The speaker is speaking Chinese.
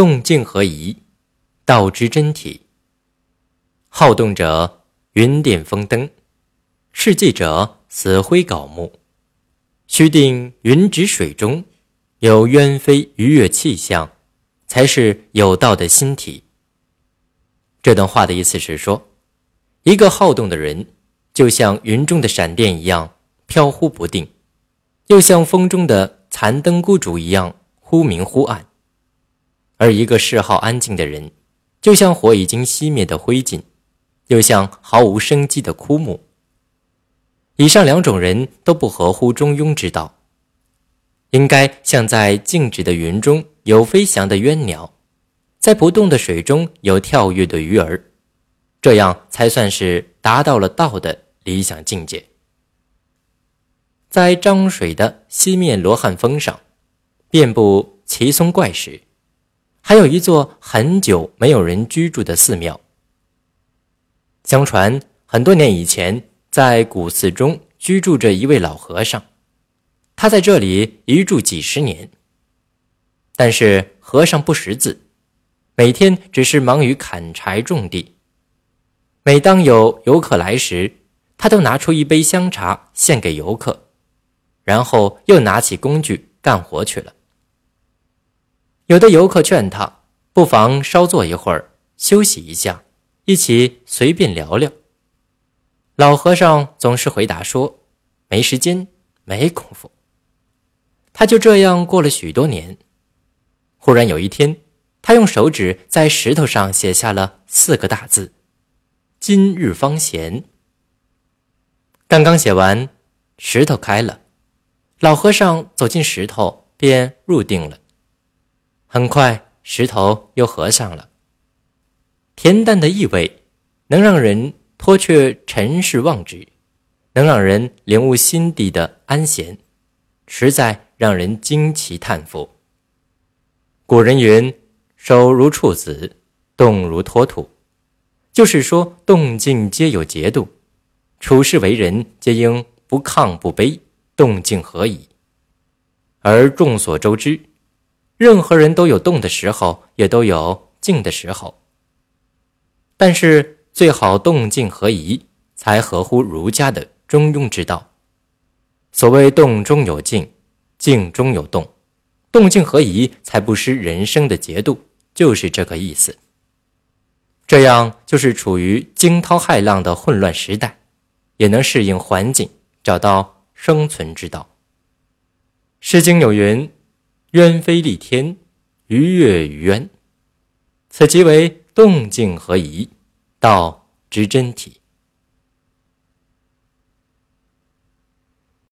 动静合一，道之真体。好动者，云电风灯；事寂者，死灰槁木。须定云止水中，有鸢飞鱼跃气象，才是有道的心体。这段话的意思是说，一个好动的人，就像云中的闪电一样飘忽不定，又像风中的残灯孤烛一样忽明忽暗；而一个嗜好安静的人，就像火已经熄灭的灰烬，又像毫无生机的枯木。以上两种人都不合乎中庸之道，应该像在静止的云中有飞翔的鸢鸟。在不动的水中有跳跃的鱼儿，这样才算是达到了道的理想境界。在漳水的西面罗汉峰上，遍布奇松怪石，还有一座很久没有人居住的寺庙。相传很多年以前，在古寺中居住着一位老和尚，他在这里一住几十年。但是和尚不识字。每天只是忙于砍柴种地。每当有游客来时，他都拿出一杯香茶献给游客，然后又拿起工具干活去了。有的游客劝他不妨稍坐一会儿，休息一下，一起随便聊聊。老和尚总是回答说：“没时间，没工夫。”他就这样过了许多年。忽然有一天。他用手指在石头上写下了四个大字：“今日方闲。”刚刚写完，石头开了，老和尚走进石头，便入定了。很快，石头又合上了。恬淡的意味，能让人脱却尘世妄执，能让人领悟心底的安闲，实在让人惊奇叹服。古人云。手如处子，动如脱兔，就是说动静皆有节度，处世为人皆应不亢不卑，动静合宜。而众所周知，任何人都有动的时候，也都有静的时候。但是最好动静合宜，才合乎儒家的中庸之道。所谓动中有静，静中有动，动静合宜，才不失人生的节度。就是这个意思。这样就是处于惊涛骇浪的混乱时代，也能适应环境，找到生存之道。《诗经》有云：“鸢飞戾天，鱼跃于渊。”此即为动静合一，道之真体。